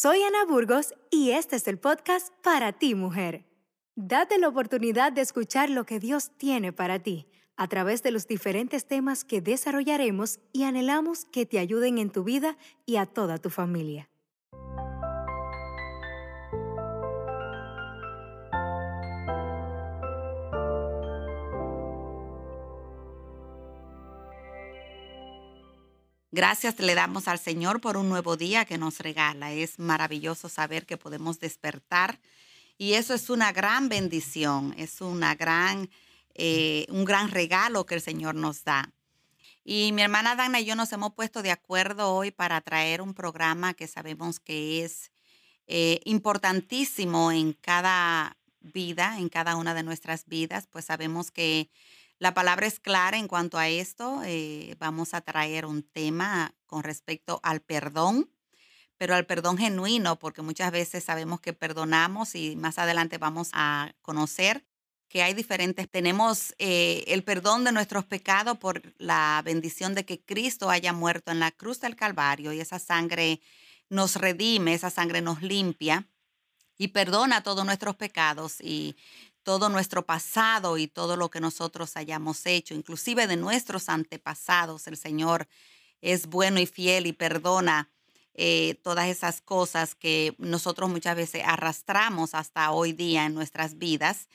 Soy Ana Burgos y este es el podcast para ti, mujer. Date la oportunidad de escuchar lo que Dios tiene para ti a través de los diferentes temas que desarrollaremos y anhelamos que te ayuden en tu vida y a toda tu familia. Gracias le damos al Señor por un nuevo día que nos regala. Es maravilloso saber que podemos despertar y eso es una gran bendición, es una gran, eh, un gran regalo que el Señor nos da. Y mi hermana Dana y yo nos hemos puesto de acuerdo hoy para traer un programa que sabemos que es eh, importantísimo en cada vida, en cada una de nuestras vidas, pues sabemos que la palabra es clara en cuanto a esto. Eh, vamos a traer un tema con respecto al perdón, pero al perdón genuino, porque muchas veces sabemos que perdonamos y más adelante vamos a conocer que hay diferentes. Tenemos eh, el perdón de nuestros pecados por la bendición de que Cristo haya muerto en la cruz del Calvario y esa sangre nos redime, esa sangre nos limpia y perdona todos nuestros pecados y todo nuestro pasado y todo lo que nosotros hayamos hecho, inclusive de nuestros antepasados. El Señor es bueno y fiel y perdona eh, todas esas cosas que nosotros muchas veces arrastramos hasta hoy día en nuestras vidas.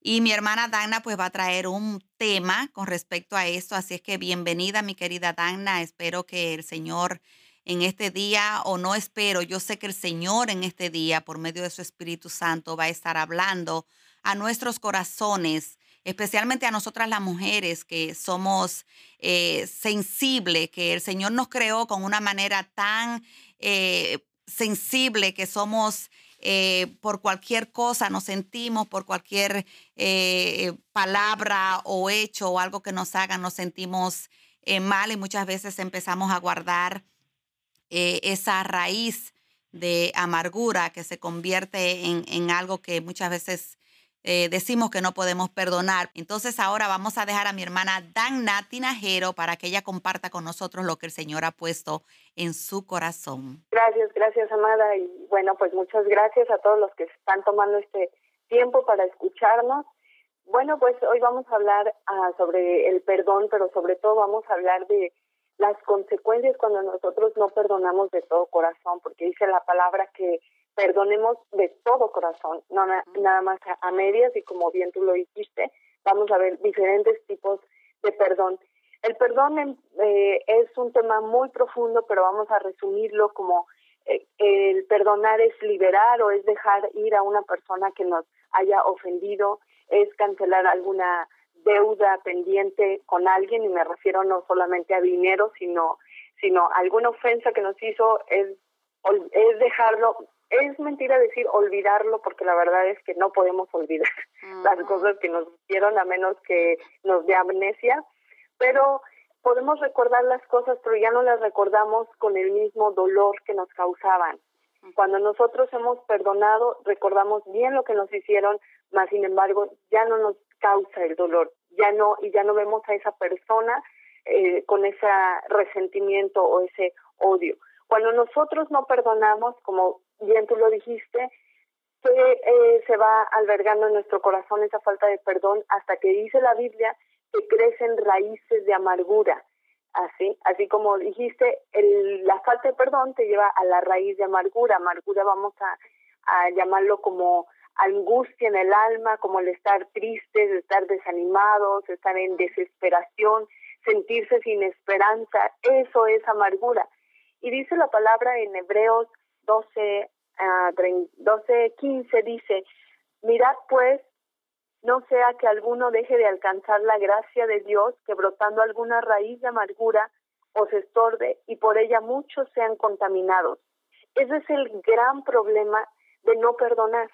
Y mi hermana Dana pues va a traer un tema con respecto a esto, así es que bienvenida mi querida Dana, espero que el Señor en este día, o no espero, yo sé que el Señor en este día, por medio de su Espíritu Santo, va a estar hablando a nuestros corazones, especialmente a nosotras las mujeres que somos eh, sensibles, que el Señor nos creó con una manera tan eh, sensible que somos eh, por cualquier cosa, nos sentimos por cualquier palabra o hecho o algo que nos hagan, nos sentimos mal y muchas veces empezamos a guardar esa raíz de amargura que se convierte en, en algo que muchas veces eh, decimos que no podemos perdonar. Entonces ahora vamos a dejar a mi hermana Dana Tinajero para que ella comparta con nosotros lo que el Señor ha puesto en su corazón. Gracias, gracias, amada. Y bueno, pues muchas gracias a todos los que están tomando este tiempo para escucharnos. Bueno, pues hoy vamos a hablar ah, sobre el perdón, pero sobre todo vamos a hablar de las consecuencias cuando nosotros no perdonamos de todo corazón, porque dice la palabra que perdonemos de todo corazón, no nada más a, medias y como bien tú lo dijiste, vamos a ver diferentes tipos de perdón. El perdón eh, es un tema muy profundo, pero vamos a resumirlo como eh, el perdonar es liberar o es dejar ir a una persona que nos haya ofendido, es cancelar alguna deuda pendiente con alguien y me refiero no solamente a dinero, sino sino alguna ofensa que nos hizo es es dejarlo es mentira decir olvidarlo porque la verdad es que no podemos olvidar las cosas que nos hicieron a menos que nos dé amnesia, pero podemos recordar las cosas pero ya no las recordamos con el mismo dolor que nos causaban. Cuando nosotros hemos perdonado, recordamos bien lo que nos hicieron, mas sin embargo ya no nos causa el dolor, ya no y ya no vemos a esa persona eh, con ese resentimiento o ese odio. Cuando nosotros no perdonamos, como bien tú lo dijiste, que eh, se va albergando en nuestro corazón esa falta de perdón hasta que dice la Biblia que crecen raíces de amargura. Así, así como dijiste, el, la falta de perdón te lleva a la raíz de amargura. Amargura vamos a, a llamarlo como angustia en el alma, como el estar tristes, estar desanimados, estar en desesperación, sentirse sin esperanza. Eso es amargura. Y dice la palabra en Hebreos 12, uh, 12 15, dice, mirad pues, no sea que alguno deje de alcanzar la gracia de Dios, que brotando alguna raíz de amargura os estorbe y por ella muchos sean contaminados. Ese es el gran problema de no perdonar.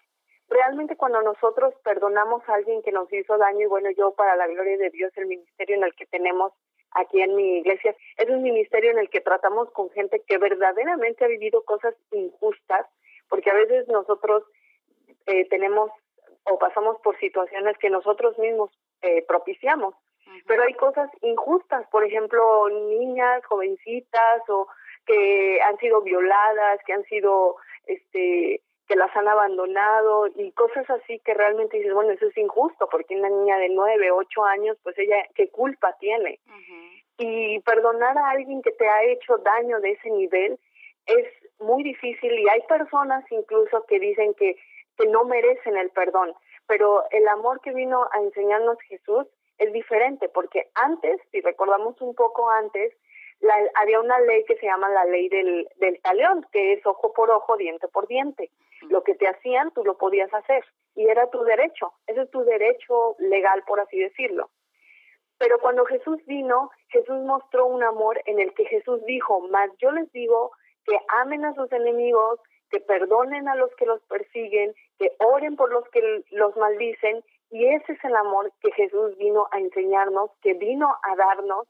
Realmente cuando nosotros perdonamos a alguien que nos hizo daño, y bueno, yo para la gloria de Dios, el ministerio en el que tenemos aquí en mi iglesia. Es un ministerio en el que tratamos con gente que verdaderamente ha vivido cosas injustas, porque a veces nosotros eh, tenemos o pasamos por situaciones que nosotros mismos eh, propiciamos. Pero hay cosas injustas, por ejemplo, niñas, jovencitas o que han sido violadas, que han sido este, que las han abandonado y cosas así que realmente dices, bueno, eso es injusto porque una niña de nueve, ocho años, pues ella, ¿qué culpa tiene? Y perdonar a alguien que te ha hecho daño de ese nivel es muy difícil y hay personas incluso que dicen que, que no merecen el perdón, pero el amor que vino a enseñarnos Jesús es diferente porque antes, si recordamos un poco antes, había una ley que se llama la ley del, del talión, que es ojo por ojo, diente por diente. Lo que te hacían, tú lo podías hacer y era tu derecho, ese es tu derecho legal, por así decirlo. Pero cuando Jesús vino, Jesús mostró un amor en el que Jesús dijo, más yo les digo que amen a sus enemigos, que perdonen a los que los persiguen, que oren por los que los maldicen. Y ese es el amor que Jesús vino a enseñarnos, que vino a darnos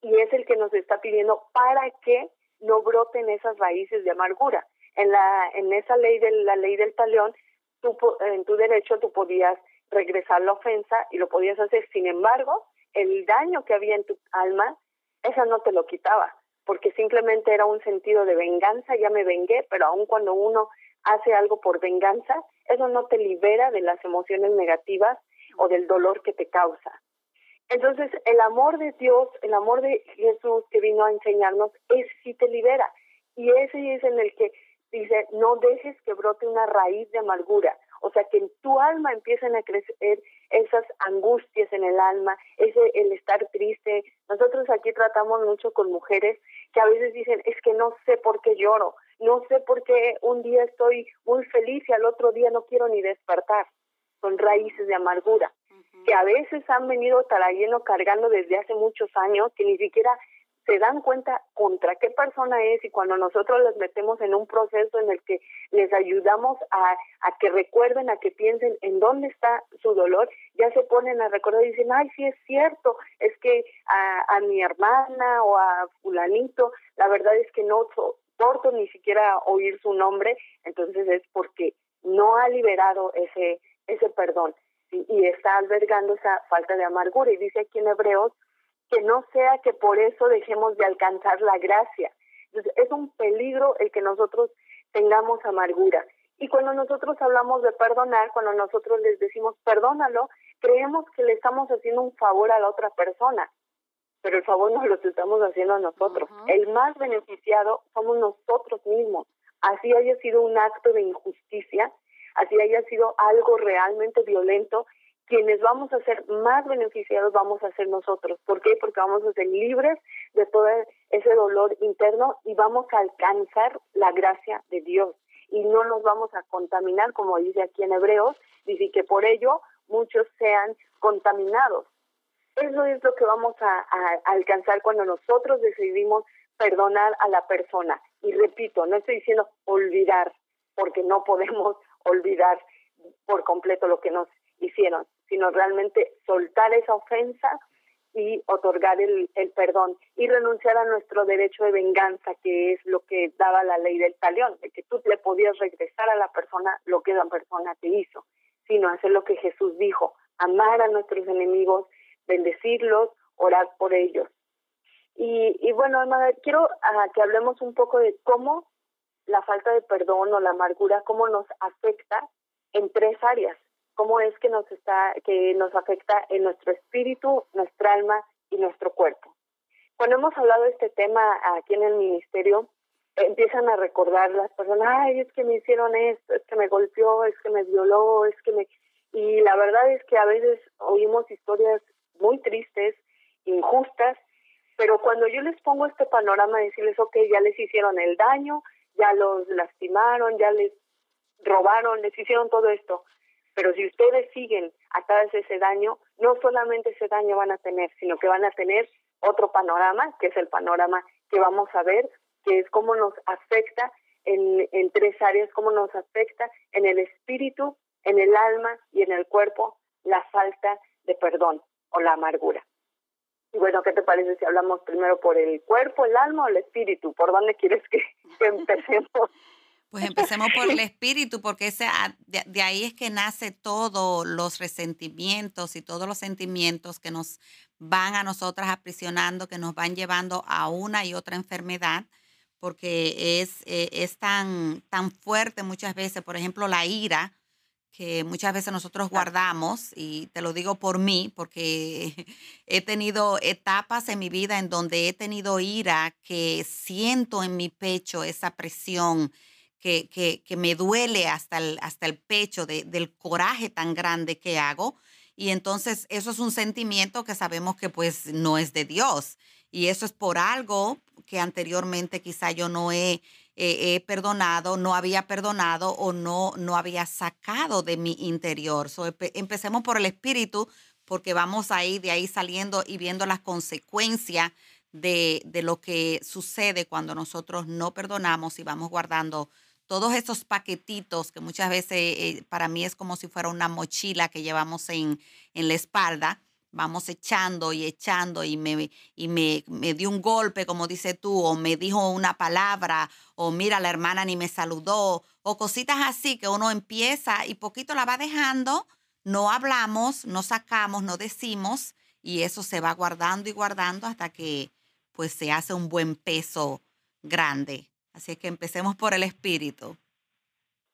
y es el que nos está pidiendo para que no broten esas raíces de amargura. En la en esa ley de la ley del talión, tú, en tu derecho tú podías regresar la ofensa y lo podías hacer. Sin embargo, el daño que había en tu alma, esa no te lo quitaba, porque simplemente era un sentido de venganza, ya me vengué, pero aun cuando uno hace algo por venganza, eso no te libera de las emociones negativas o del dolor que te causa. Entonces, el amor de Dios, el amor de Jesús que vino a enseñarnos, es si te libera. Y ese es en el que no dejes que brote una raíz de amargura. O sea, que en tu alma empiecen a crecer esas angustias en el alma, ese el estar triste. Nosotros aquí tratamos mucho con mujeres que a veces dicen, es que no sé por qué lloro, no sé por qué un día estoy muy feliz y al otro día no quiero ni despertar. Son raíces de amargura que a veces han venido trayendo, cargando desde hace muchos años, que ni siquiera se dan cuenta contra qué persona es y cuando nosotros les metemos en un proceso en el que les ayudamos a, a que recuerden, a que piensen en dónde está su dolor, ya se ponen a recordar y dicen, ay, sí es cierto, es que a, mi hermana o a fulanito, la verdad es que no soporto ni siquiera oír su nombre, entonces es porque no ha liberado ese, ese perdón y está albergando esa falta de amargura. Y dice aquí en Hebreos que no sea que por eso dejemos de alcanzar la gracia. Entonces, es un peligro el que nosotros tengamos amargura. Y cuando nosotros hablamos de perdonar, cuando nosotros les decimos perdónalo, creemos que le estamos haciendo un favor a la otra persona, pero el favor no lo estamos haciendo a nosotros. El más beneficiado somos nosotros mismos. Así haya sido un acto de injusticia, así haya sido algo realmente violento, quienes vamos a ser más beneficiados vamos a ser nosotros. ¿Por qué? Porque vamos a ser libres de todo ese dolor interno y vamos a alcanzar la gracia de Dios y no nos vamos a contaminar, como dice aquí en Hebreos, dice que por ello muchos sean contaminados. Eso es lo que vamos a alcanzar cuando nosotros decidimos perdonar a la persona. Y repito, no estoy diciendo olvidar, porque no podemos olvidar por completo lo que nos hicieron, sino realmente soltar esa ofensa y otorgar el, perdón y renunciar a nuestro derecho de venganza, que es lo que daba la ley del talión, de que tú le podías regresar a la persona lo que la persona te hizo, sino hacer lo que Jesús dijo, amar a nuestros enemigos, bendecirlos, orar por ellos. Y, bueno, hermana, quiero uh, que hablemos un poco de cómo la falta de perdón o la amargura, cómo nos afecta en tres áreas. Cómo es que nos está, que nos afecta en nuestro espíritu, nuestra alma y nuestro cuerpo. Cuando hemos hablado de este tema aquí en el ministerio, empiezan a recordar las personas, ay, es que me hicieron esto, es que me golpeó, es que me violó, es que me... Y la verdad es que a veces oímos historias muy tristes, injustas, pero cuando yo les pongo este panorama, decirles, ok, ya les hicieron el daño, ya los lastimaron, ya les robaron, les hicieron todo esto. Pero si ustedes siguen atadas ese daño, no solamente ese daño van a tener, sino que van a tener otro panorama, que es el panorama que vamos a ver, que es cómo nos afecta en, en tres áreas, cómo nos afecta en el espíritu, en el alma y en el cuerpo la falta de perdón o la amargura. Y bueno, ¿qué te parece si hablamos primero por el cuerpo, el alma o el espíritu? ¿Por dónde quieres que, empecemos? Pues empecemos por el espíritu, porque ese, ah, de, ahí es que nace todos los resentimientos y todos los sentimientos que nos van a nosotras aprisionando, que nos van llevando a una y otra enfermedad, porque es, eh, es tan, tan fuerte muchas veces, por ejemplo, la ira, que muchas veces nosotros guardamos, y te lo digo por mí, porque he tenido etapas en mi vida en donde he tenido ira, que siento en mi pecho esa presión, que, que, me duele hasta el, hasta el pecho de, del coraje tan grande que hago. Y entonces eso es un sentimiento que sabemos que pues no es de Dios. Y eso es por algo que anteriormente quizá yo no he, perdonado, no había perdonado o no, no había sacado de mi interior. empecemos por el espíritu porque vamos ahí, de ahí saliendo y viendo las consecuencias de, de lo que sucede cuando nosotros no perdonamos y vamos guardando todos esos paquetitos que muchas veces eh, para mí es como si fuera una mochila que llevamos en, en la espalda vamos echando y echando y me, y me, me dio un golpe, como dices tú, o me dijo una palabra, o mira, la hermana ni me saludó, o cositas así que uno empieza y poquito la va dejando, no hablamos, no sacamos, no decimos, y eso se va guardando y guardando hasta que pues se hace un buen peso grande. Así que empecemos por el espíritu.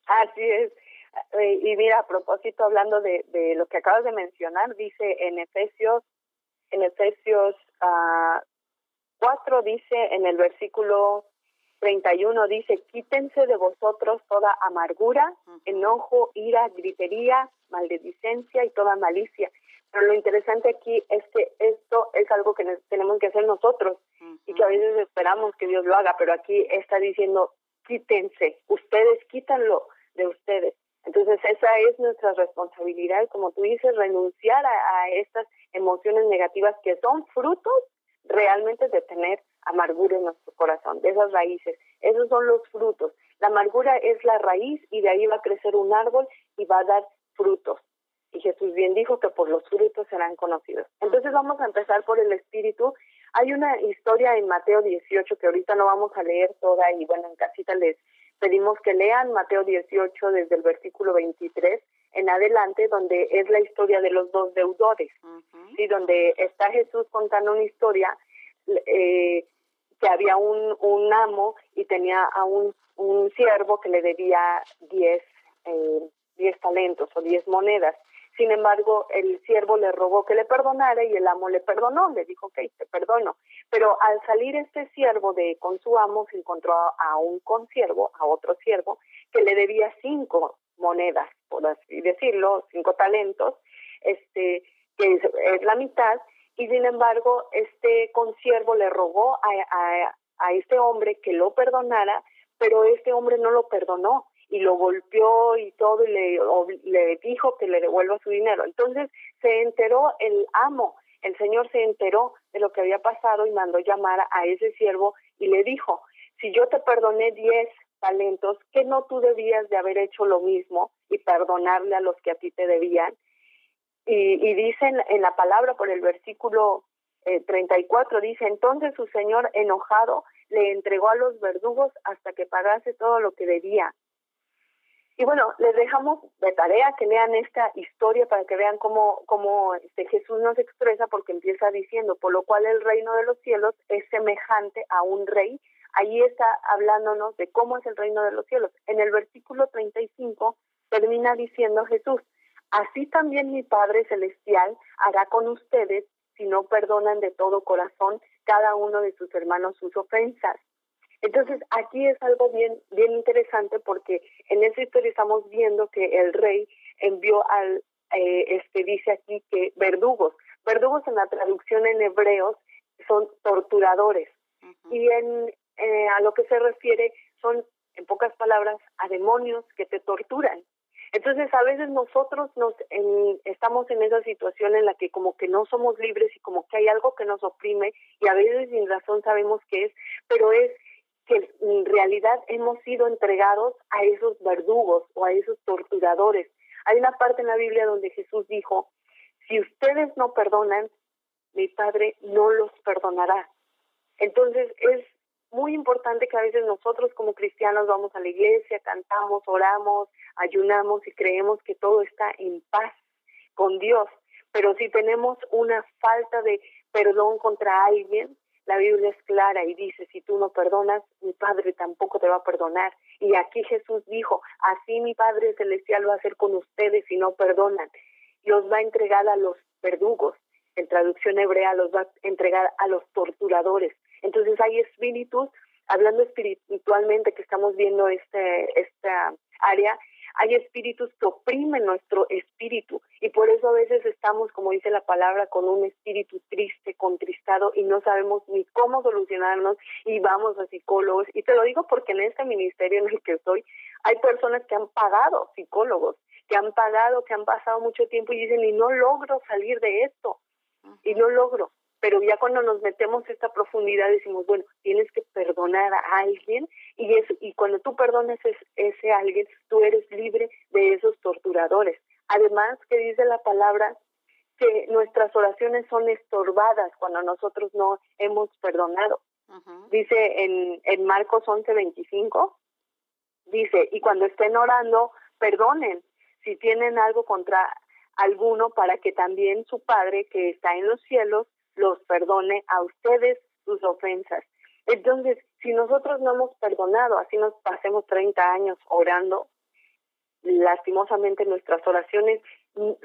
Así es. Eh, y mira, a propósito, hablando de, de lo que acabas de mencionar, dice en Efesios, en Efesios uh, 4, dice en el versículo 31, dice, quítense de vosotros toda amargura, enojo, ira, gritería, maledicencia y toda malicia. Pero lo interesante aquí es que esto es algo que tenemos que hacer nosotros a veces esperamos que Dios lo haga, pero aquí está diciendo, quítense, ustedes quítanlo de ustedes. Entonces esa es nuestra responsabilidad, como tú dices, renunciar a, estas emociones negativas que son frutos realmente de tener amargura en nuestro corazón, de esas raíces. Esos son los frutos. La amargura es la raíz y de ahí va a crecer un árbol y va a dar frutos. Y Jesús bien dijo que por los frutos serán conocidos. Entonces vamos a empezar por el espíritu. Hay una historia en Mateo 18 que ahorita no vamos a leer toda y bueno, en casita les pedimos que lean Mateo 18 desde el versículo 23 en adelante, donde es la historia de los dos deudores, y donde está Jesús contando una historia eh, que había un, un amo y tenía a un, un siervo que le debía 10 eh, diez talentos o 10 monedas. Sin embargo, el siervo le rogó que le perdonara y el amo le perdonó, le dijo, ok, te perdono. Pero al salir este siervo de con su amo, se encontró a, un consiervo, a otro siervo, que le debía cinco monedas, por así decirlo, cinco talentos, este, que es, la mitad, y sin embargo, este consiervo le rogó a, a, a este hombre que lo perdonara, pero este hombre no lo perdonó y lo golpeó y todo y le, le dijo que le devuelva su dinero. Entonces se enteró el amo, el señor se enteró de lo que había pasado y mandó llamar a ese siervo y le dijo, si yo te perdoné diez talentos, que no tú debías de haber hecho lo mismo y perdonarle a los que a ti te debían? Y, y dice en, la palabra por el versículo eh, 34, dice, entonces su señor enojado le entregó a los verdugos hasta que pagase todo lo que debía. Y bueno, les dejamos de tarea que lean esta historia para que vean cómo, cómo este Jesús nos expresa, porque empieza diciendo, por lo cual el reino de los cielos es semejante a un rey. Ahí está hablándonos de cómo es el reino de los cielos. En el versículo 35 termina diciendo Jesús, así también mi Padre Celestial hará con ustedes si no perdonan de todo corazón cada uno de sus hermanos sus ofensas. Entonces, aquí es algo bien, bien interesante porque en esa historia estamos viendo que el rey envió al, eh, este dice aquí que verdugos, verdugos en la traducción en hebreos son torturadores. Y en eh, a lo que se refiere son, en pocas palabras, a demonios que te torturan. Entonces, a veces nosotros nos estamos en esa situación en la que como que no somos libres y como que hay algo que nos oprime y a veces sin razón sabemos qué es, pero es que en realidad hemos sido entregados a esos verdugos o a esos torturadores. Hay una parte en la Biblia donde Jesús dijo, si ustedes no perdonan, mi Padre no los perdonará. Entonces es muy importante que a veces nosotros como cristianos vamos a la iglesia, cantamos, oramos, ayunamos y creemos que todo está en paz con Dios. Pero si tenemos una falta de perdón contra alguien, la Biblia es clara y dice, si tú no perdonas, mi Padre tampoco te va a perdonar. Y aquí Jesús dijo, así mi Padre Celestial va a hacer con ustedes si no perdonan. Los va a entregar a los verdugos. En traducción hebrea los va a entregar a los torturadores. Entonces hay espíritus, hablando espiritualmente que estamos viendo este, esta área, hay espíritus que oprimen nuestro espíritu. Y por eso a veces estamos, como dice la palabra, con un espíritu triste, contristado y no sabemos ni cómo solucionarnos y vamos a psicólogos. Y te lo digo porque en este ministerio en el que estoy hay personas que han pagado psicólogos, que han pagado, que han pasado mucho tiempo y dicen, y no logro salir de esto, y no logro pero ya cuando nos metemos a esta profundidad decimos, bueno, tienes que perdonar a alguien y eso, y cuando tú perdones ese, ese alguien, tú eres libre de esos torturadores. Además, que dice la palabra que nuestras oraciones son estorbadas cuando nosotros no hemos perdonado. Dice en, en Marcos 11:25, dice, y cuando estén orando, perdonen si tienen algo contra alguno para que también su Padre que está en los cielos los perdone a ustedes sus ofensas. Entonces, si nosotros no hemos perdonado, así nos pasemos 30 años orando, lastimosamente nuestras oraciones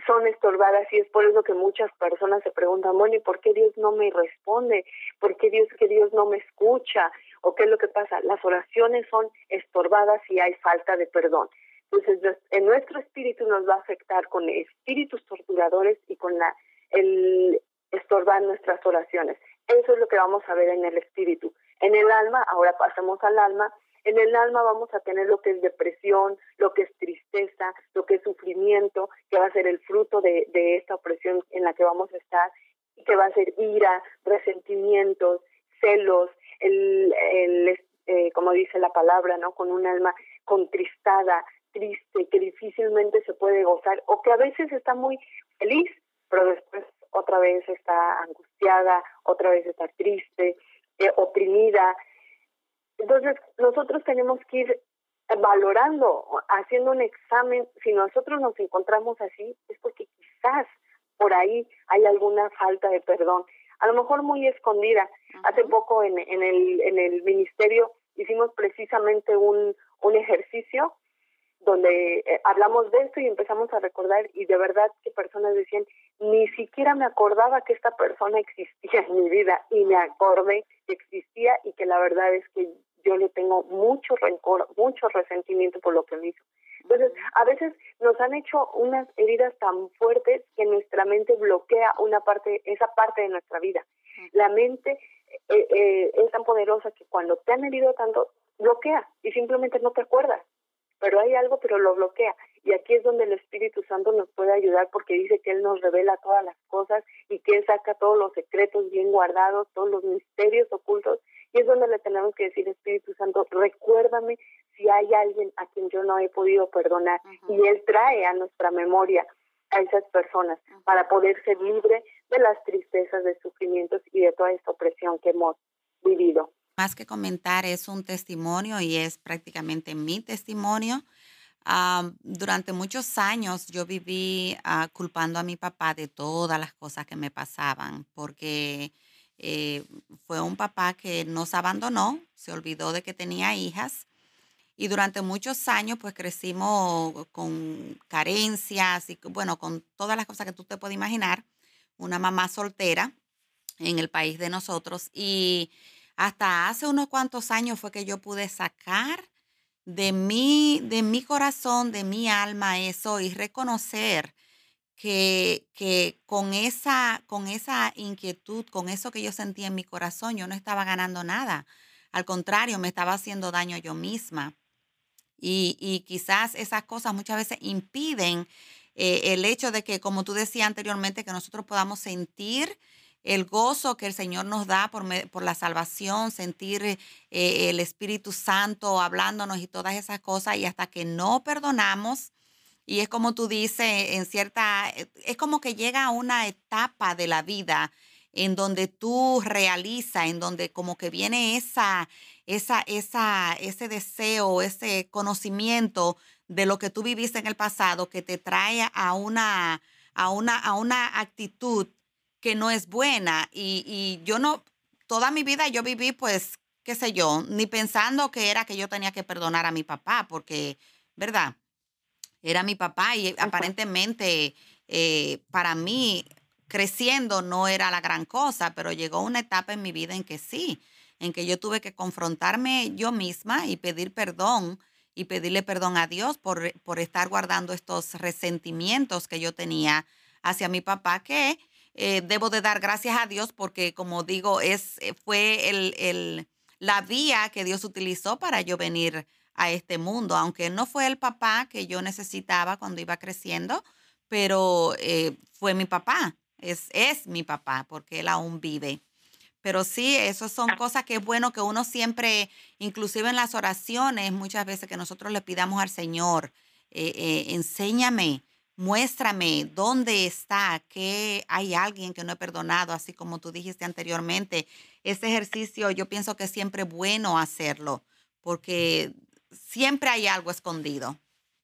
son estorbadas y es por eso que muchas personas se preguntan, bueno, ¿y por qué Dios no me responde? ¿Por qué Dios que Dios no me escucha? ¿O qué es lo que pasa? Las oraciones son estorbadas y hay falta de perdón. Entonces, en nuestro espíritu nos va a afectar con espíritus torturadores y con la el estorbar nuestras oraciones. Eso es lo que vamos a ver en el espíritu. En el alma, ahora pasamos al alma, en el alma vamos a tener lo que es depresión, lo que es tristeza, lo que es sufrimiento, que va a ser el fruto de, esta opresión en la que vamos a estar, y que va a ser ira, resentimientos, celos, el, el eh, como dice la palabra, ¿no? Con un alma contristada, triste, que difícilmente se puede gozar, o que a veces está muy feliz, pero después otra vez está angustiada, otra vez está triste, eh, oprimida. Entonces, nosotros tenemos que ir valorando, haciendo un examen. Si nosotros nos encontramos así, es porque quizás por ahí hay alguna falta de perdón, a lo mejor muy escondida. Hace poco en, en, el, en el ministerio hicimos precisamente un, un ejercicio donde eh, hablamos de esto y empezamos a recordar y de verdad que personas decían, ni siquiera me acordaba que esta persona existía en mi vida y me acordé que existía y que la verdad es que yo le tengo mucho rencor, mucho resentimiento por lo que me hizo. Entonces, a veces nos han hecho unas heridas tan fuertes que nuestra mente bloquea una parte, esa parte de nuestra vida. La mente eh, eh, es tan poderosa que cuando te han herido tanto, bloquea y simplemente no te acuerdas pero hay algo, pero lo bloquea. Y aquí es donde el Espíritu Santo nos puede ayudar porque dice que Él nos revela todas las cosas y que Él saca todos los secretos bien guardados, todos los misterios ocultos. Y es donde le tenemos que decir, Espíritu Santo, recuérdame si hay alguien a quien yo no he podido perdonar. Y Él trae a nuestra memoria a esas personas para poder ser libre de las tristezas, de sufrimientos y de toda esta opresión que hemos vivido más que comentar, es un testimonio y es prácticamente mi testimonio. durante muchos años yo viví ah, culpando a mi papá de todas las cosas que me pasaban, porque eh, fue un papá que nos abandonó, se olvidó de que tenía hijas y durante muchos años pues crecimos con carencias y bueno, con todas las cosas que tú te puedes imaginar, una mamá soltera en el país de nosotros y hasta hace unos cuantos años fue que yo pude sacar de mi, de mi corazón, de mi alma eso y reconocer que, que con, esa, con esa inquietud, con eso que yo sentía en mi corazón, yo no estaba ganando nada. Al contrario, me estaba haciendo daño yo misma. Y, y quizás esas cosas muchas veces impiden eh, el hecho de que, como tú decías anteriormente, que nosotros podamos sentir el gozo que el Señor nos da por, por la salvación, sentir eh, el Espíritu Santo hablándonos y todas esas cosas, y hasta que no perdonamos, y es como tú dices, en cierta, eh, es como que llega a una etapa de la vida en donde tú realizas, en donde como que viene esa, esa, esa, ese deseo, ese conocimiento de lo que tú viviste en el pasado que te trae a una, a una, a una actitud que no es buena y, yo no, toda mi vida yo viví pues, qué sé yo, ni pensando que era que yo tenía que perdonar a mi papá, porque, ¿verdad? Era mi papá y aparentemente eh, para mí creciendo no era la gran cosa, pero llegó una etapa en mi vida en que sí, en que yo tuve que confrontarme yo misma y pedir perdón y pedirle perdón a Dios por, por estar guardando estos resentimientos que yo tenía hacia mi papá, que eh, debo de dar gracias a Dios porque, como digo, es, eh, fue el, el, la vía que Dios utilizó para yo venir a este mundo, aunque no fue el papá que yo necesitaba cuando iba creciendo, pero eh, fue mi papá, es, es mi papá, porque él aún vive. Pero sí, eso son ah. cosas que es bueno que uno siempre, inclusive en las oraciones, muchas veces que nosotros le pidamos al Señor, enséñame, muéstrame dónde está, que hay alguien que no he perdonado, así como tú dijiste anteriormente. Ese ejercicio yo pienso que es siempre bueno hacerlo, porque siempre hay algo escondido.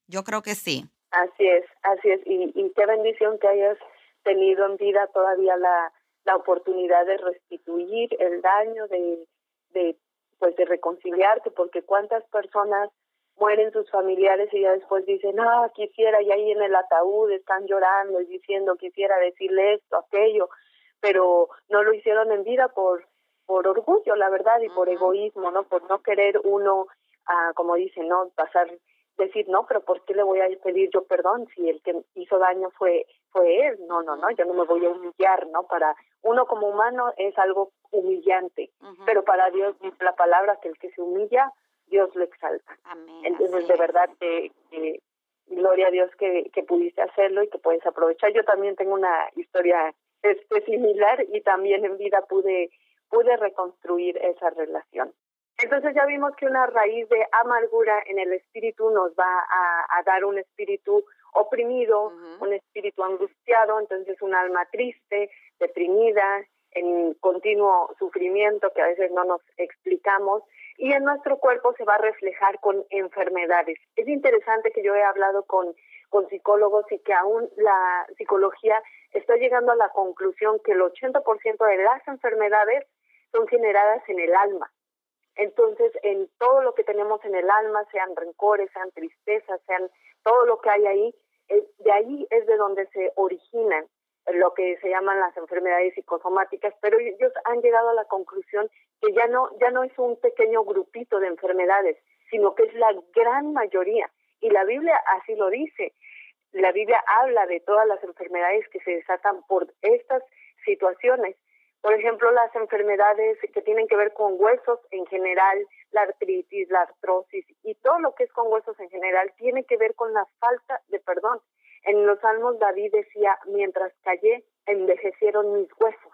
Yo creo que sí. Así es, así es. Y, qué bendición que hayas tenido en vida todavía la, la oportunidad de restituir el daño, de, de, pues de reconciliarte, porque cuántas personas mueren sus familiares y ya después dicen, ah, quisiera, y ahí en el ataúd están llorando y diciendo, quisiera decirle esto, aquello, pero no lo hicieron en vida por, por orgullo, la verdad, y por egoísmo, ¿no? Por no querer uno, ah, como dicen, ¿no? Pasar, decir, no, pero ¿por qué le voy a pedir yo perdón si el que hizo daño fue, fue él? No, no, no, yo no me voy a humillar, ¿no? Para uno como humano es algo humillante, pero para Dios la palabra que el que se humilla Dios lo exalta. Entonces, de verdad, que, gloria a Dios que, que pudiste hacerlo y que puedes aprovechar. Yo también tengo una historia este similar y también en vida pude pude reconstruir esa relación. Entonces ya vimos que una raíz de amargura en el espíritu nos va a, dar un espíritu oprimido, un espíritu angustiado, entonces un alma triste, deprimida, en continuo sufrimiento que a veces no nos explicamos y en nuestro cuerpo se va a reflejar con enfermedades. Es interesante que yo he hablado con, con psicólogos y que aún la psicología está llegando a la conclusión que el 80% de las enfermedades son generadas en el alma. Entonces, en todo lo que tenemos en el alma, sean rencores, sean tristezas, sean todo lo que hay ahí, de ahí es de donde se originan lo que se llaman las enfermedades psicosomáticas, pero ellos han llegado a la conclusión que ya no ya no es un pequeño grupito de enfermedades, sino que es la gran mayoría y la Biblia así lo dice. La Biblia habla de todas las enfermedades que se desatan por estas situaciones. Por ejemplo, las enfermedades que tienen que ver con huesos en general, la artritis, la artrosis y todo lo que es con huesos en general tiene que ver con la falta de perdón. En los Salmos David decía, mientras callé, envejecieron mis huesos.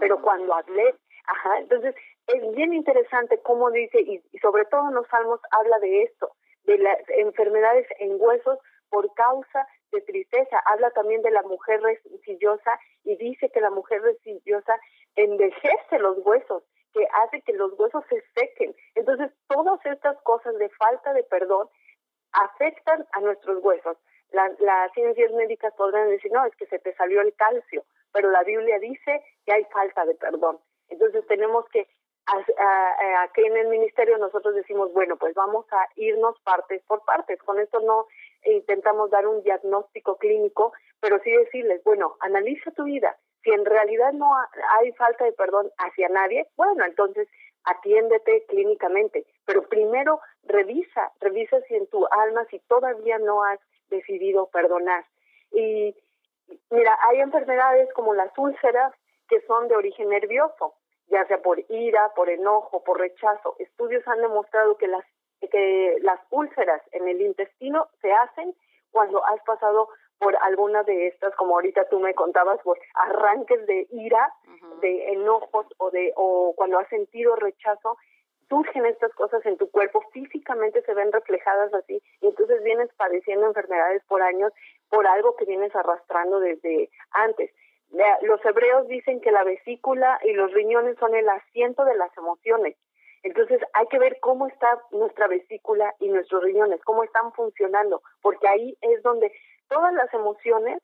Pero mm. cuando hablé, ajá, entonces es bien interesante cómo dice, y, sobre todo en los Salmos habla de esto, de las enfermedades en huesos por causa de tristeza. Habla también de la mujer resillosa y dice que la mujer resillosa envejece los huesos, que hace que los huesos se sequen. Entonces, todas estas cosas de falta de perdón afectan a nuestros huesos las ciencias médicas podrán decir, no, es que se te salió el calcio, pero la Biblia dice que hay falta de perdón. Entonces tenemos que, aquí en el ministerio nosotros decimos, bueno, pues vamos a irnos partes por partes. Con esto no intentamos dar un diagnóstico clínico, pero sí decirles, bueno, analiza tu vida. Si en realidad no hay falta de perdón hacia nadie, bueno, entonces atiéndete clínicamente, pero primero revisa, revisa si en tu alma, si todavía no has decidido perdonar. Y mira, hay enfermedades como las úlceras que son de origen nervioso, ya sea por ira, por enojo, por rechazo. Estudios han demostrado que las que las úlceras en el intestino se hacen cuando has pasado por alguna de estas, como ahorita tú me contabas, por arranques de ira, de enojos o de o cuando has sentido rechazo surgen estas cosas en tu cuerpo, físicamente se ven reflejadas así, y entonces vienes padeciendo enfermedades por años por algo que vienes arrastrando desde antes. Los hebreos dicen que la vesícula y los riñones son el asiento de las emociones. Entonces hay que ver cómo está nuestra vesícula y nuestros riñones, cómo están funcionando, porque ahí es donde todas las emociones,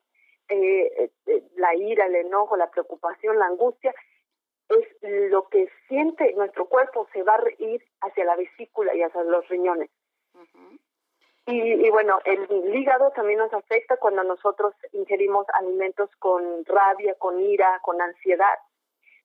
eh, eh, la ira, el enojo, la preocupación, la angustia, es lo que siente nuestro cuerpo, se va a ir hacia la vesícula y hacia los riñones. y, bueno, el hígado también nos afecta cuando nosotros ingerimos alimentos con rabia, con ira, con ansiedad.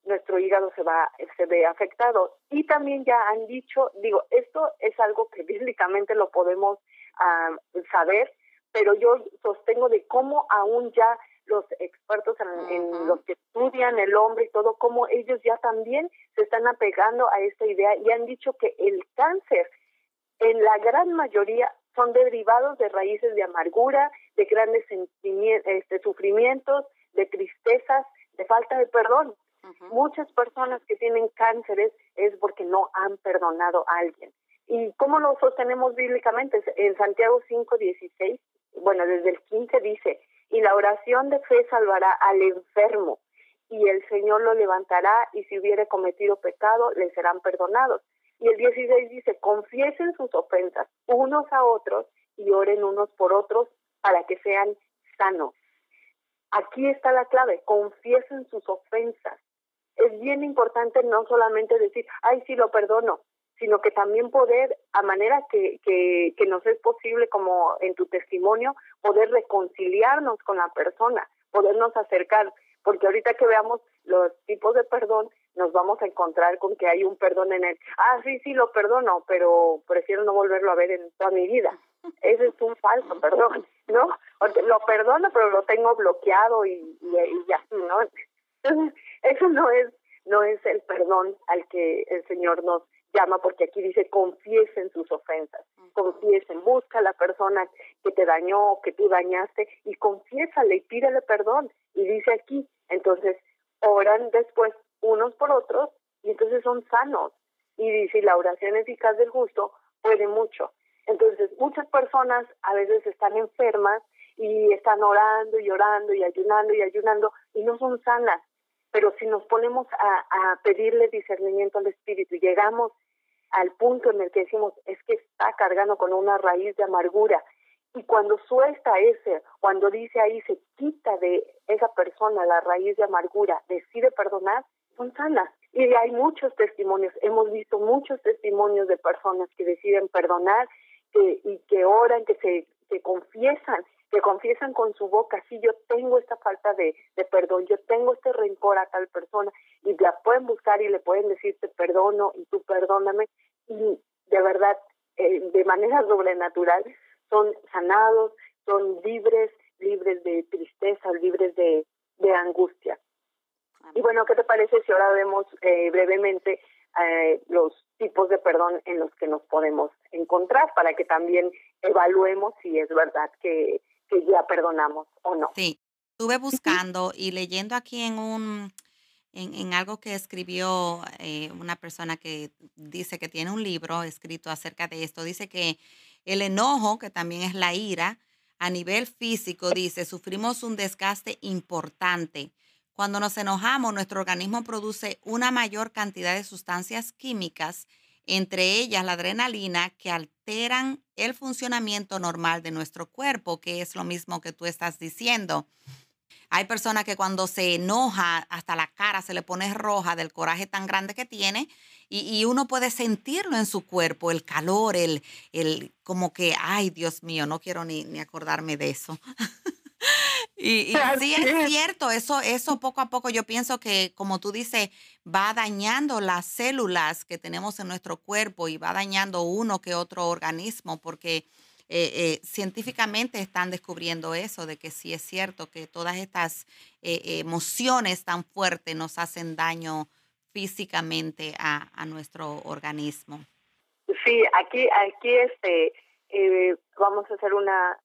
Nuestro hígado se va, se ve afectado. Y también ya han dicho, digo, esto es algo que bíblicamente lo podemos ah, saber, pero yo sostengo de cómo aún ya los expertos en, los que estudian el hombre y todo, cómo ellos ya también se están apegando a esta idea y han dicho que el cáncer en la gran mayoría son derivados de raíces de amargura, de grandes este, sufrimientos, de tristezas, de falta de perdón. Muchas personas que tienen cánceres es porque no han perdonado a alguien. ¿Y cómo lo sostenemos bíblicamente? En Santiago 5:16, bueno, desde el 15 dice, y la oración de fe salvará al enfermo, y el Señor lo levantará, y si hubiere cometido pecado, le serán perdonados. Y el 16 dice, confiesen sus ofensas unos a otros y oren unos por otros para que sean sanos. Aquí está la clave, confiesen sus ofensas. Es bien importante no solamente decir, ay, sí, lo perdono, sino que también poder, a manera que, que, que nos es posible, como en tu testimonio, poder reconciliarnos con la persona, podernos acercar, porque ahorita que veamos los tipos de perdón, nos vamos a encontrar con que hay un perdón en él. Ah, sí, sí, lo perdono, pero prefiero no volverlo a ver en toda mi vida. Ese es un falso perdón, ¿no? Lo perdono, pero lo tengo bloqueado y, y, y así, ¿no? Entonces, eso no es, no es el perdón al que el Señor nos llama porque aquí dice confiesen sus ofensas, confiesen, busca a la persona que te dañó, que tú dañaste y confiésale y pídele perdón. Y dice aquí, entonces oran después unos por otros y entonces son sanos. Y dice, la oración eficaz del justo puede mucho. Entonces, muchas personas a veces están enfermas y están orando y orando y ayunando y ayunando y no son sanas pero si nos ponemos a, pedirle discernimiento al Espíritu y llegamos al punto en el que decimos, es que está cargando con una raíz de amargura, y cuando suelta ese, cuando dice ahí, se quita de esa persona la raíz de amargura, decide perdonar, son sanas. Y hay muchos testimonios, hemos visto muchos testimonios de personas que deciden perdonar y que oran, que se que confiesan que confiesan con su boca, sí, yo tengo esta falta de, perdón, yo tengo este rencor a tal persona, y la pueden buscar y le pueden decir, te perdono y tú perdóname, y de verdad, eh, de manera sobrenatural, son sanados, son libres, libres de tristeza, libres de, angustia. Y bueno, ¿qué te parece si ahora vemos eh, brevemente eh, los tipos de perdón en los que nos podemos encontrar para que también evaluemos si es verdad que que ya perdonamos o no. Sí, estuve buscando y leyendo aquí en un en, algo que escribió eh, una persona que dice que tiene un libro escrito acerca de esto, dice que el enojo, que también es la ira, a nivel físico, dice, sufrimos un desgaste importante. Cuando nos enojamos, nuestro organismo produce una mayor cantidad de sustancias químicas entre ellas la adrenalina, que alteran el funcionamiento normal de nuestro cuerpo, que es lo mismo que tú estás diciendo. Hay personas que cuando se enoja, hasta la cara se le pone roja del coraje tan grande que tiene y, uno puede sentirlo en su cuerpo, el calor, el, el como que, ay Dios mío, no quiero ni, ni acordarme de eso. Y, sí es cierto, eso, eso poco a poco yo pienso que, como tú dices, va dañando las células que tenemos en nuestro cuerpo y va dañando uno que otro organismo, porque eh, eh, científicamente están descubriendo eso, de que sí es cierto que todas estas eh, emociones tan fuertes nos hacen daño físicamente a, a nuestro organismo. Sí, aquí, aquí este, vamos a hacer una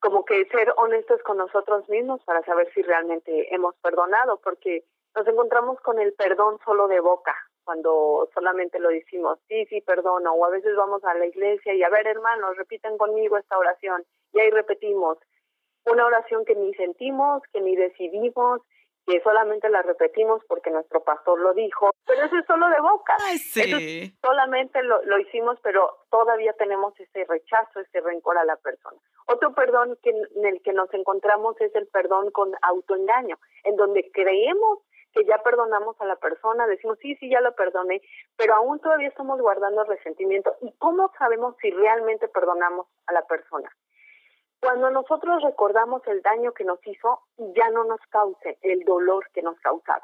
como que ser honestos con nosotros mismos para saber si realmente hemos perdonado, porque nos encontramos con el perdón solo de boca, cuando solamente lo decimos, sí, sí, perdono, o a veces vamos a la iglesia y a ver, hermanos, repiten conmigo esta oración, y ahí repetimos. Una oración que ni sentimos, que ni decidimos, que solamente la repetimos porque nuestro pastor lo dijo, pero eso es solo de boca. sí. solamente lo, lo, hicimos, pero todavía tenemos ese rechazo, ese rencor a la persona. Otro perdón que, en el que nos encontramos es el perdón con autoengaño, en donde creemos que ya perdonamos a la persona, decimos, sí, sí, ya lo perdoné, pero aún todavía estamos guardando resentimiento. ¿Y cómo sabemos si realmente perdonamos a la persona? Cuando nosotros recordamos el daño que nos hizo, ya no nos cause el dolor que nos causaba.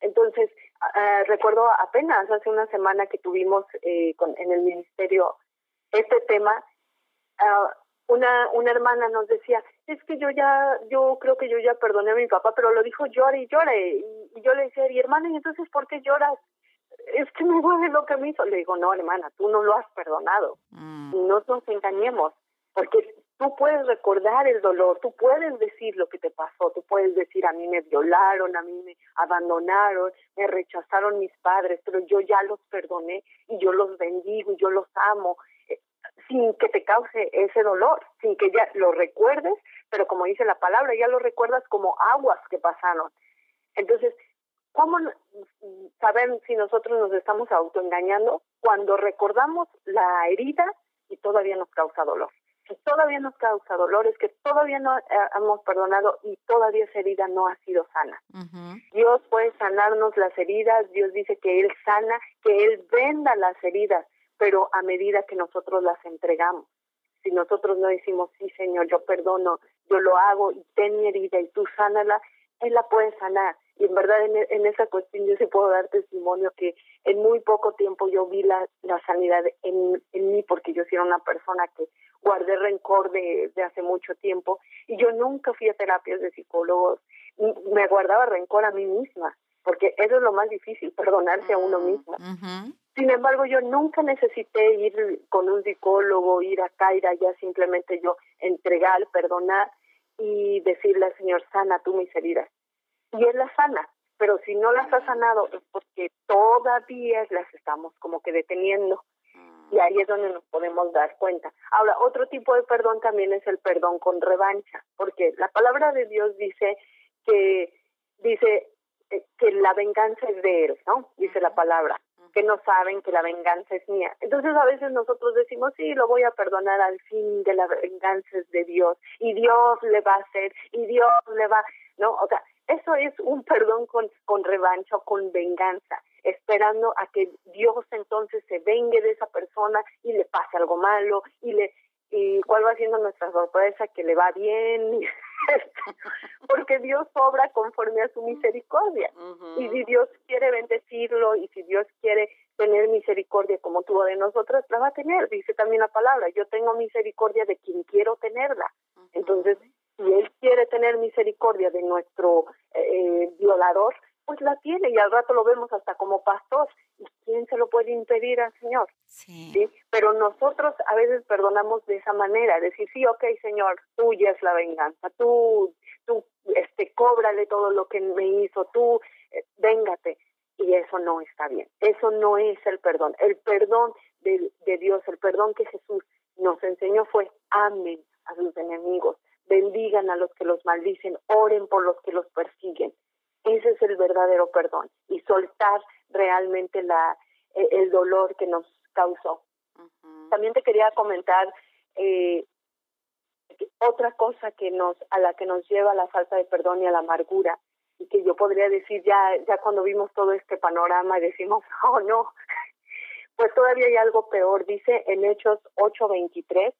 Entonces, uh, recuerdo apenas hace una semana que tuvimos eh, con, en el ministerio este tema, uh, una, una hermana nos decía, es que yo ya, yo creo que yo ya perdoné a mi papá, pero lo dijo llore y llore. Y, y yo le decía, y hermana, ¿y entonces por qué lloras? Es que me duele lo que me hizo. Le digo, no, hermana, tú no lo has perdonado. Mm. No nos engañemos, porque tú puedes recordar el dolor, tú puedes decir lo que te pasó, tú puedes decir a mí me violaron, a mí me abandonaron, me rechazaron mis padres, pero yo ya los perdoné y yo los bendigo y yo los amo, eh, sin que te cause ese dolor, sin que ya lo recuerdes, pero como dice la palabra, ya lo recuerdas como aguas que pasaron. Entonces, ¿cómo saber si nosotros nos estamos autoengañando cuando recordamos la herida y todavía nos causa dolor? Que todavía nos causa dolores, que todavía no eh, hemos perdonado y todavía esa herida no ha sido sana. Dios puede sanarnos las heridas, Dios dice que Él sana, que Él venda las heridas, pero a medida que nosotros las entregamos. Si nosotros no decimos, sí Señor, yo perdono, yo lo hago y ten mi herida y tú sánala, Él la puede sanar. Y en verdad en, en esa cuestión yo sí puedo dar testimonio que en muy poco tiempo yo vi la, la sanidad en, en mí porque yo sí era una persona que guardé rencor de, de, hace mucho tiempo y yo nunca fui a terapias de psicólogos, me guardaba rencor a mí misma, porque eso es lo más difícil, perdonarse a uno mismo. Sin embargo, yo nunca necesité ir con un psicólogo, ir acá, ir allá, simplemente yo entregar, perdonar y decirle al Señor, sana tú mis heridas. Y Él las sana, pero si no las ha sanado es porque todavía las estamos como que deteniendo y ahí es donde nos podemos dar cuenta. Ahora, otro tipo de perdón también es el perdón con revancha, porque la palabra de Dios dice que dice eh, que la venganza es de él, ¿no? Dice la palabra, que no saben que la venganza es mía. Entonces a veces nosotros decimos, sí, lo voy a perdonar al fin de la venganza es de Dios y Dios le va a hacer y Dios le va, ¿no? O sea, eso es un perdón con, con revancha o con venganza, esperando a que Dios entonces se vengue de esa persona y le pase algo malo y le y cuál va siendo nuestra sorpresa que le va bien porque Dios obra conforme a su misericordia. Y si Dios quiere bendecirlo y si Dios quiere tener misericordia como tuvo de nosotros la va a tener dice también la palabra yo tengo misericordia de quien quiero tenerla. Entonces si Él quiere tener misericordia de nuestro eh, violador, pues la tiene y al rato lo vemos hasta como pastor. ¿Y quién se lo puede impedir al Señor? Sí. Pero nosotros a veces perdonamos de esa manera, decir, sí, ok, Señor, tuya es la venganza, tú, tú, este, cóbrale todo lo que me hizo, tú, eh, véngate. Y eso no está bien, eso no es el perdón. El perdón de, de Dios, el perdón que Jesús nos enseñó fue, amen a sus enemigos, bendigan a los que los maldicen, oren por los que los persiguen. Ese es el verdadero perdón y soltar realmente la, e, el dolor que nos causó. También te quería comentar eh, otra cosa que nos a la que nos lleva la falta de perdón y a la amargura y que yo podría decir ya ya cuando vimos todo este panorama y decimos oh no pues todavía hay algo peor dice en Hechos 8:23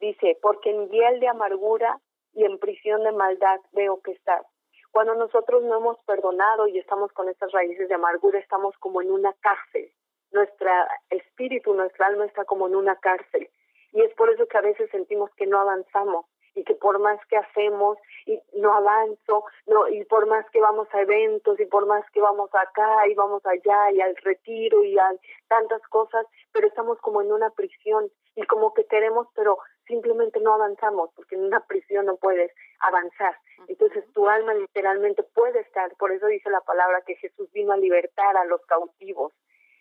Dice, porque en hiel de amargura y en prisión de maldad veo que estás. Cuando nosotros no hemos perdonado y estamos con estas raíces de amargura, estamos como en una cárcel. Nuestro espíritu, nuestra alma está como en una cárcel. Y es por eso que a veces sentimos que no avanzamos y que por más que hacemos y no avanzo, no y por más que vamos a eventos y por más que vamos acá y vamos allá y al retiro y a tantas cosas, pero estamos como en una prisión y como que queremos, pero simplemente no avanzamos, porque en una prisión no puedes avanzar. Entonces tu alma literalmente puede estar, por eso dice la palabra que Jesús vino a libertar a los cautivos,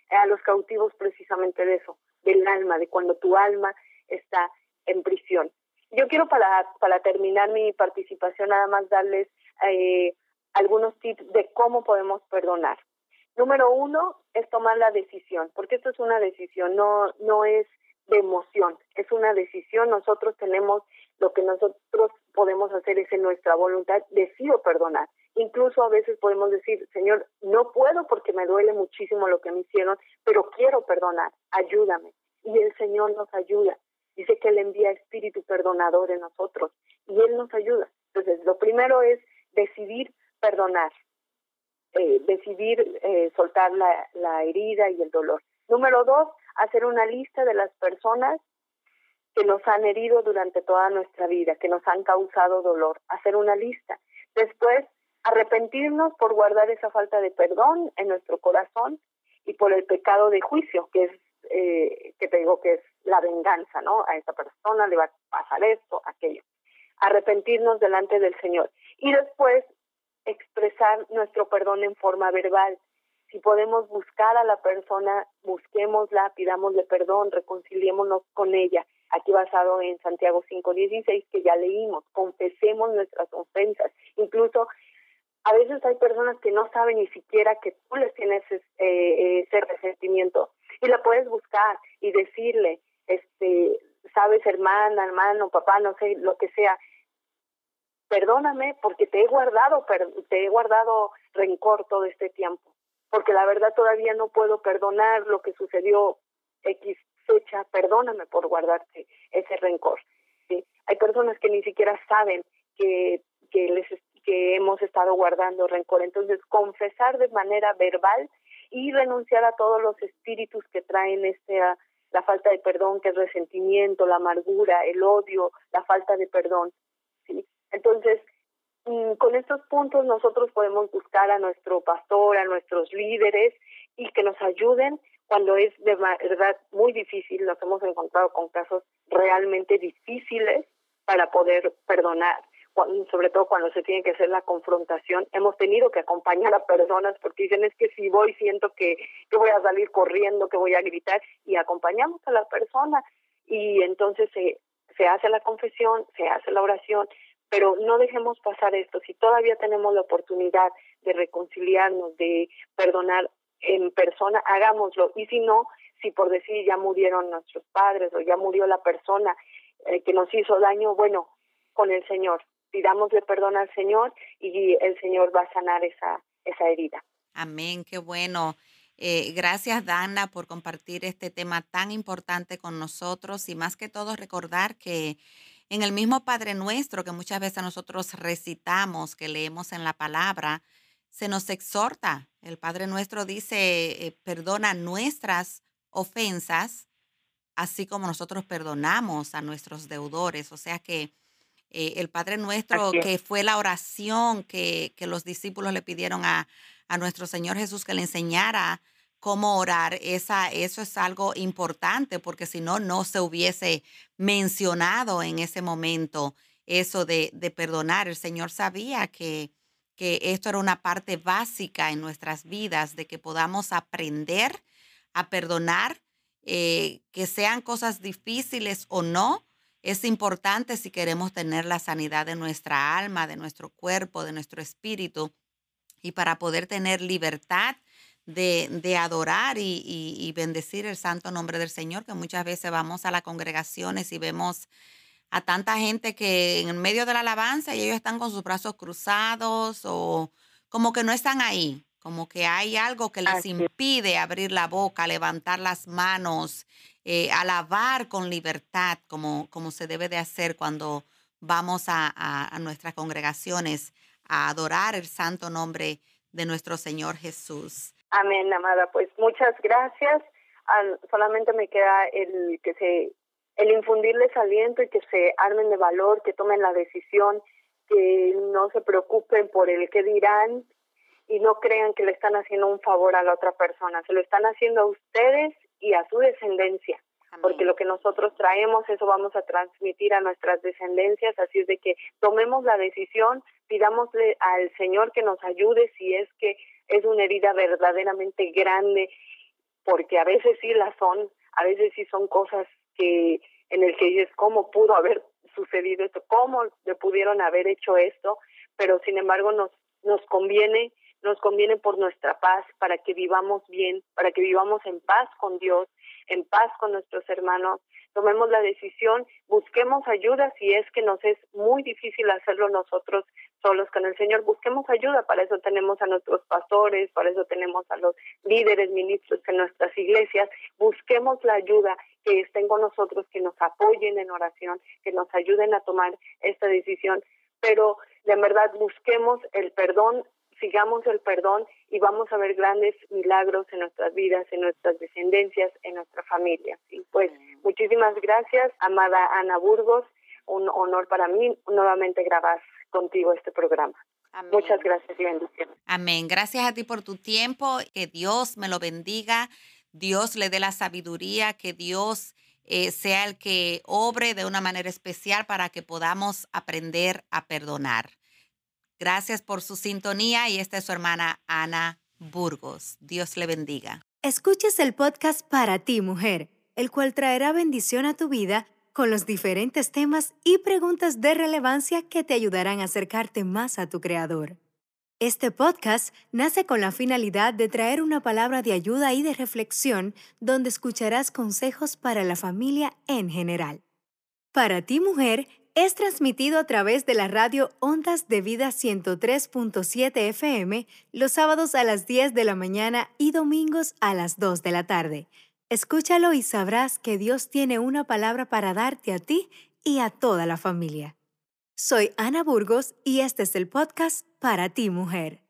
eh, a los cautivos precisamente de eso, del alma, de cuando tu alma está en prisión. Yo quiero para, para terminar mi participación nada más darles eh, algunos tips de cómo podemos perdonar. Número uno es tomar la decisión, porque esto es una decisión, no, no es de emoción, es una decisión, nosotros tenemos lo que nosotros podemos hacer es en nuestra voluntad, decido perdonar. Incluso a veces podemos decir, Señor, no puedo porque me duele muchísimo lo que me hicieron, pero quiero perdonar, ayúdame. Y el Señor nos ayuda. Dice que Él envía espíritu perdonador en nosotros y Él nos ayuda. Entonces, lo primero es decidir perdonar, eh, decidir eh, soltar la, la herida y el dolor. Número dos, hacer una lista de las personas que nos han herido durante toda nuestra vida, que nos han causado dolor, hacer una lista. Después, arrepentirnos por guardar esa falta de perdón en nuestro corazón y por el pecado de juicio, que es, eh, que digo que es la venganza, ¿no? A esa persona le va a pasar esto, aquello. Arrepentirnos delante del Señor. Y después, expresar nuestro perdón en forma verbal. Si podemos buscar a la persona, busquémosla, pidámosle perdón, reconciliémonos con ella. Aquí basado en Santiago 5.16 que ya leímos, confesemos nuestras ofensas. Incluso a veces hay personas que no saben ni siquiera que tú les tienes eh, ese resentimiento. Y la puedes buscar y decirle, este, sabes hermana, hermano, papá, no sé, lo que sea, perdóname porque te he guardado, te he guardado rencor todo este tiempo, porque la verdad todavía no puedo perdonar lo que sucedió X fecha, perdóname por guardarte ese rencor. ¿sí? Hay personas que ni siquiera saben que, que, les, que hemos estado guardando rencor. Entonces, confesar de manera verbal y renunciar a todos los espíritus que traen este, la falta de perdón, que es resentimiento, la amargura, el odio, la falta de perdón. ¿sí? Entonces, con estos puntos nosotros podemos buscar a nuestro pastor, a nuestros líderes y que nos ayuden cuando es de verdad muy difícil, nos hemos encontrado con casos realmente difíciles para poder perdonar, sobre todo cuando se tiene que hacer la confrontación. Hemos tenido que acompañar a personas porque dicen es que si voy siento que, que voy a salir corriendo, que voy a gritar y acompañamos a la persona y entonces se, se hace la confesión, se hace la oración, pero no dejemos pasar esto. Si todavía tenemos la oportunidad de reconciliarnos, de perdonar, en persona, hagámoslo. Y si no, si por decir ya murieron nuestros padres o ya murió la persona eh, que nos hizo daño, bueno, con el Señor. Pidámosle perdón al Señor y el Señor va a sanar esa, esa herida. Amén, qué bueno. Eh, gracias, Dana, por compartir este tema tan importante con nosotros y más que todo recordar que en el mismo Padre Nuestro que muchas veces nosotros recitamos, que leemos en la palabra, se nos exhorta. El Padre nuestro dice, eh, perdona nuestras ofensas, así como nosotros perdonamos a nuestros deudores. O sea que eh, el Padre nuestro, que fue la oración que, que los discípulos le pidieron a, a, nuestro Señor Jesús que le enseñara cómo orar, esa, eso es algo importante, porque si no, no se hubiese mencionado en ese momento eso de, de perdonar. El Señor sabía que que esto era una parte básica en nuestras vidas, de que podamos aprender a perdonar, eh, que sean cosas difíciles o no. Es importante si queremos tener la sanidad de nuestra alma, de nuestro cuerpo, de nuestro espíritu, y para poder tener libertad de, de adorar y, y bendecir el santo nombre del Señor, que muchas veces vamos a las congregaciones y vemos a tanta gente que en medio de la alabanza ellos están con sus brazos cruzados o como que no están ahí, como que hay algo que les impide abrir la boca, levantar las manos, eh, alabar con libertad, como, como se debe de hacer cuando vamos a, a, nuestras congregaciones a adorar el santo nombre de nuestro Señor Jesús. Amén, amada. Pues muchas gracias. solamente me queda el que se el infundirles aliento y que se armen de valor, que tomen la decisión, que no se preocupen por el que dirán y no crean que le están haciendo un favor a la otra persona, se lo están haciendo a ustedes y a su descendencia, porque lo que nosotros traemos, eso vamos a transmitir a nuestras descendencias, así es de que tomemos la decisión, pidámosle al Señor que nos ayude si es que es una herida verdaderamente grande, porque a veces sí la son, a veces sí son cosas que en el que dices cómo pudo haber sucedido esto, cómo le pudieron haber hecho esto, pero sin embargo nos nos conviene nos conviene por nuestra paz para que vivamos bien, para que vivamos en paz con Dios, en paz con nuestros hermanos, tomemos la decisión, busquemos ayuda si es que nos es muy difícil hacerlo nosotros solos con el Señor, busquemos ayuda, para eso tenemos a nuestros pastores, para eso tenemos a los líderes, ministros en nuestras iglesias, busquemos la ayuda que estén con nosotros, que nos apoyen en oración, que nos ayuden a tomar esta decisión, pero de verdad busquemos el perdón sigamos el perdón y vamos a ver grandes milagros en nuestras vidas, en nuestras descendencias, en nuestra familia. Y pues muchísimas gracias, amada Ana Burgos, un honor para mí nuevamente grabar contigo este programa. Muchas gracias y bendiciones. Amén. Gracias a ti por tu tiempo. Que Dios me lo bendiga. Dios le dé la sabiduría. Que Dios eh, sea el que obre de una manera especial para que podamos aprender a perdonar. Gracias por su sintonía y esta es su hermana Ana Burgos. Dios le bendiga. Escuches el podcast para ti, mujer, el cual traerá bendición a tu vida con los diferentes temas y preguntas de relevancia que te ayudarán a acercarte más a tu Creador. Este podcast nace con la finalidad de traer una palabra de ayuda y de reflexión donde escucharás consejos para la familia en general. Para ti, mujer, es transmitido a través de la radio Ondas de Vida 103.7 FM los sábados a las 10 de la mañana y domingos a las 2 de la tarde. Escúchalo y sabrás que Dios tiene una palabra para darte a ti y a toda la familia. Soy Ana Burgos y este es el podcast para ti, mujer.